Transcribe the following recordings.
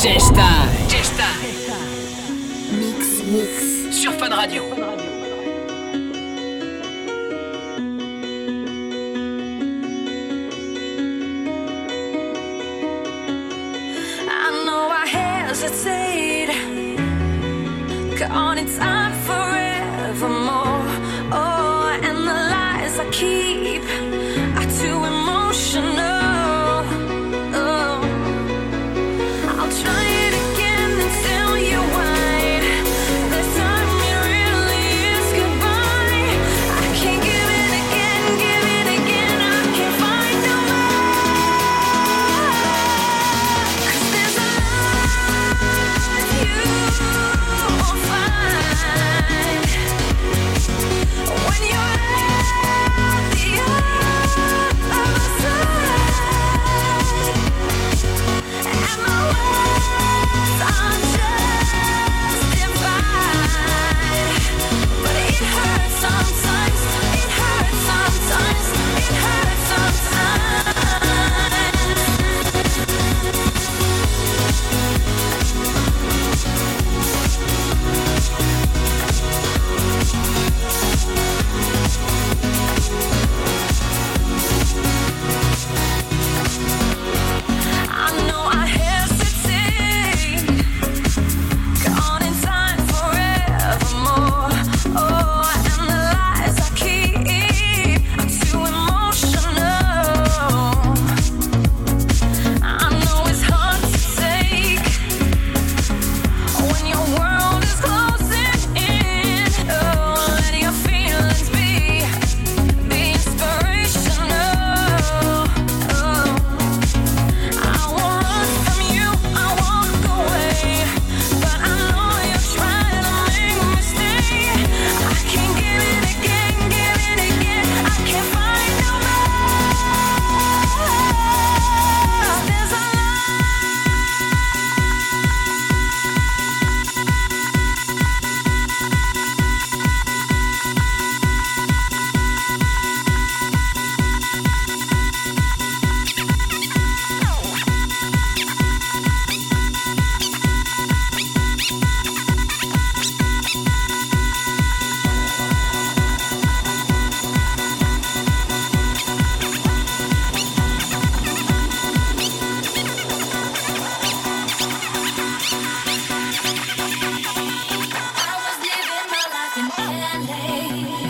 Gesta. Mix, mix. Sur Fun Radio. time forevermore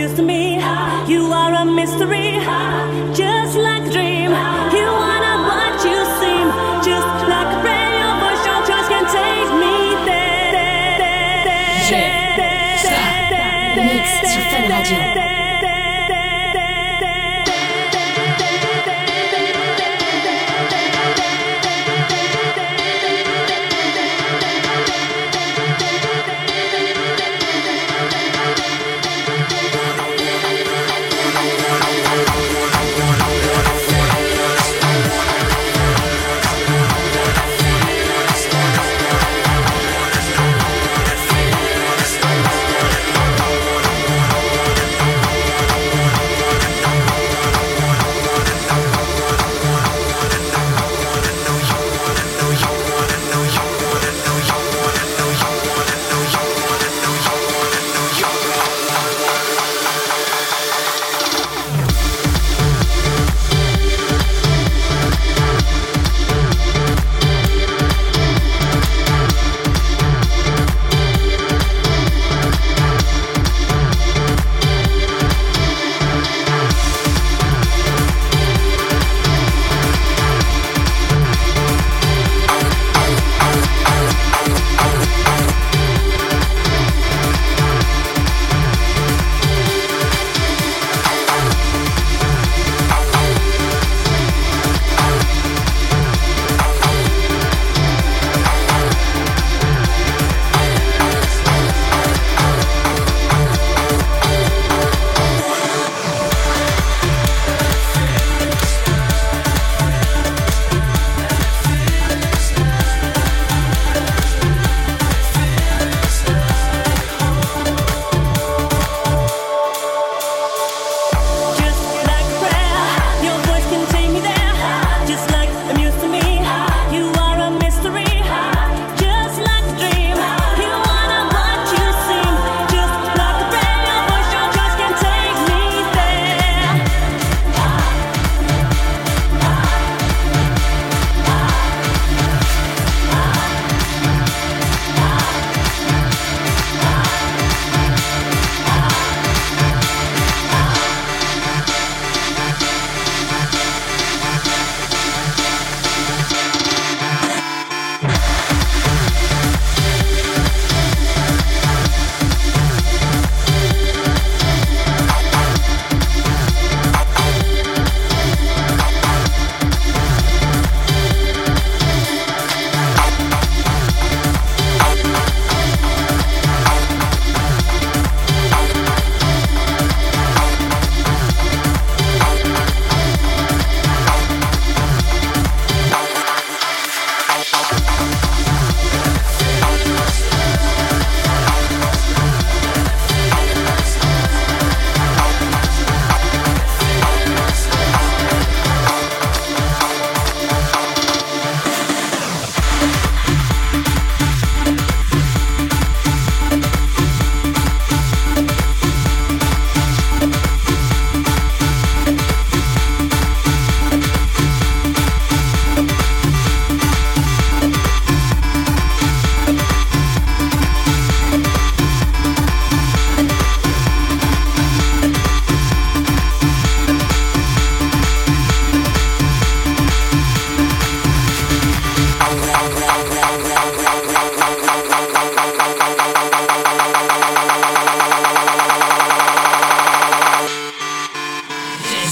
muse to me. You are a mystery, just like a dream. You are not what you seem, just like a prayer. Your voice, your choice can take me there. there, there, there, there, there,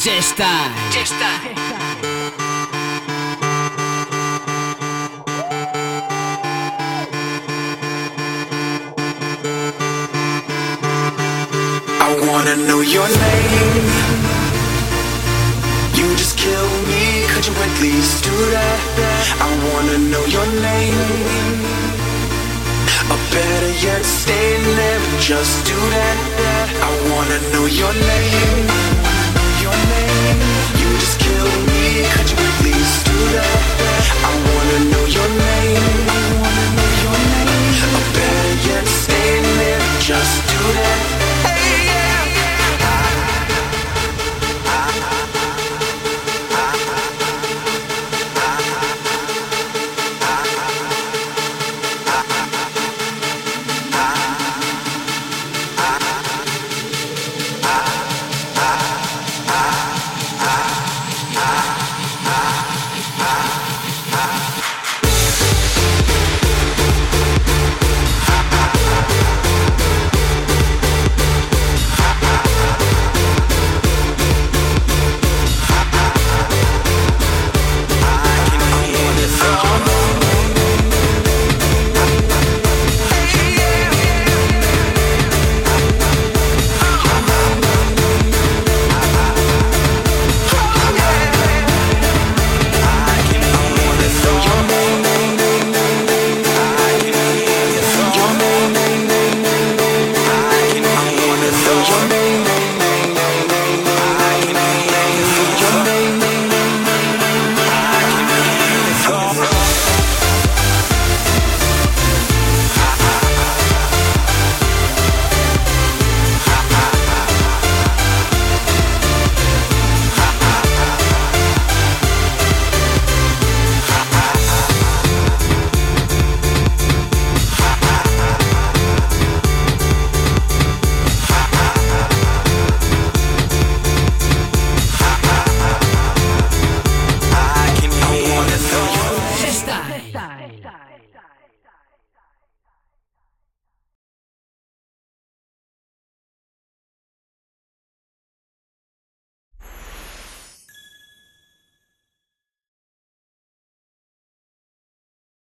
Mix sur Fun Radio. wanna know your name. You just kill me, could you at least do that? I wanna know your name. Or better yet, stay there, just do that. I wanna know your name.